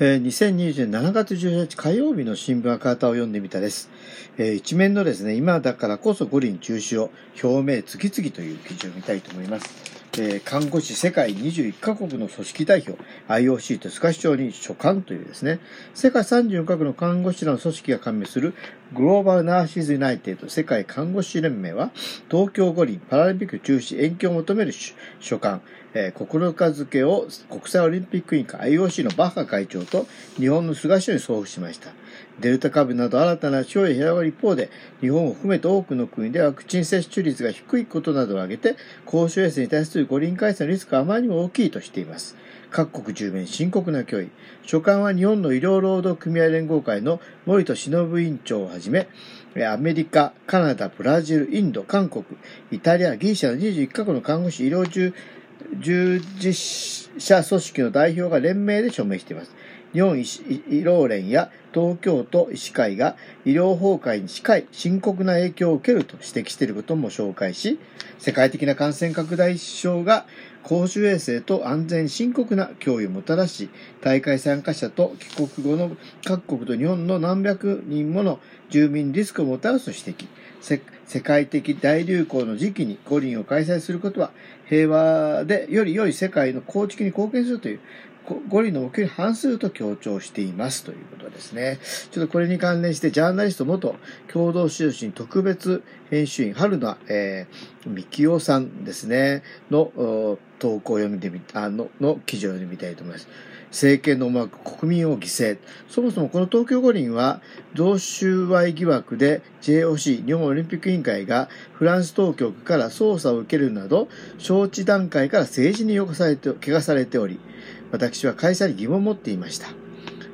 えー、2020年7月18日火曜日の新聞赤旗を読んでみたです。えー、一面のですね、今だからこそ五輪中止を表明次々という記事を見たいと思います。えー、看護師世界21カ国の組織代表 IOC とスカ市長に書簡というですね、世界34カ国の看護師らの組織が加盟するグローバルナーシズユナイテッド世界看護師連盟は東京五輪パラリンピック中止延期を求める書簡、えー、9日付を国際オリンピック委員会 IOC のバッハ会長と日本の菅首相に送付しました。デルタ株など新たな症へ広がる一方で、日本を含めて多くの国でワクチン接種率が低いことなどを挙げて、公衆衛生に対する五輪開催のリスクはあまりにも大きいとしています。各国中面深刻な脅威。所管は日本の医療労働組合連合会の森戸忍委員長をはじめ、アメリカ、カナダ、ブラジル、インド、韓国、イタリア、ギリシャの21カ国の看護師医療従事者組織の代表が連名で署名しています。日本医療連や東京都医師会が医療崩壊に近い深刻な影響を受けると指摘していることも紹介し、世界的な感染拡大症が公衆衛生と安全深刻な脅威をもたらし、大会参加者と帰国後の各国と日本の何百人もの住民リスクをもたらすと指摘。世界的大流行の時期に五輪を開催することは平和でより良い世界の構築に貢献するという五輪の目標に反すると強調していますということですね。ちょっとこれに関連して、ジャーナリスト元共同通信特別編集員、春名、えー、みきおさんですね、の投稿を読んでみた、の、の記事を読んでみたいと思います。政権の思惑、国民を犠牲。そもそもこの東京五輪は、贈収賄疑惑で JOC、日本オリンピック委員会がフランス当局から捜査を受けるなど、招致段階から政治に汚されて、汚されており、私は開催に疑問を持っていました。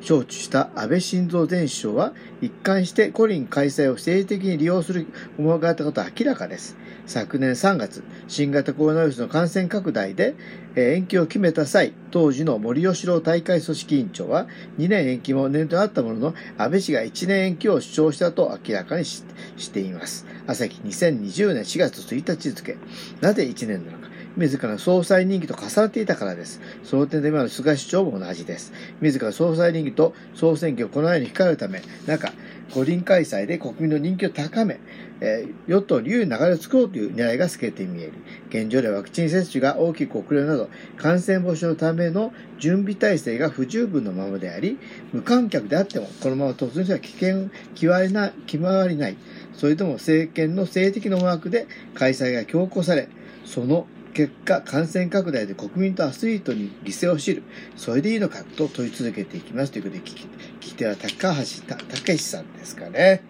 招致した安倍晋三前首相は一貫して五輪開催を政治的に利用する思惑があったことは明らかです。昨年3月、新型コロナウイルスの感染拡大で延期を決めた際、当時の森喜朗大会組織委員長は2年延期も念頭にあったものの、安倍氏が1年延期を主張したと明らかにしています。朝日2020年4月1日付。なぜ1年なのか。自ら総裁任期と重なっていたからです。その点で今の菅首相も同じです。自ら総裁任期と総選挙をこのように控えるため、中、五輪開催で国民の人気を高め、えー、与党流流れを作ろうという狙いが透けて見える。現状ではワクチン接種が大きく遅れるなど、感染防止のための準備体制が不十分のままであり、無観客であっても、このまま突入したら危険、決まりな、決まりない。それとも政権の政的な思惑で開催が強行され、その結果、感染拡大で国民とアスリートに犠牲を強いる。それでいいのかと問い続けていきます。ということで、聞き、聞き手は高橋た武さんですかね。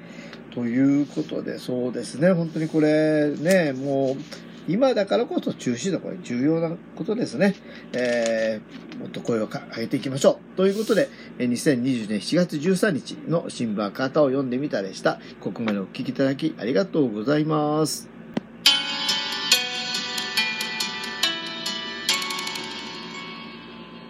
ということで、そうですね。本当にこれ、ね、もう、今だからこそ中止のこれ重要なことですね。えー、もっと声を上げていきましょう。ということで、2020年7月13日の新聞赤旗を読んでみたでした。ここまでお聞きいただきありがとうございます。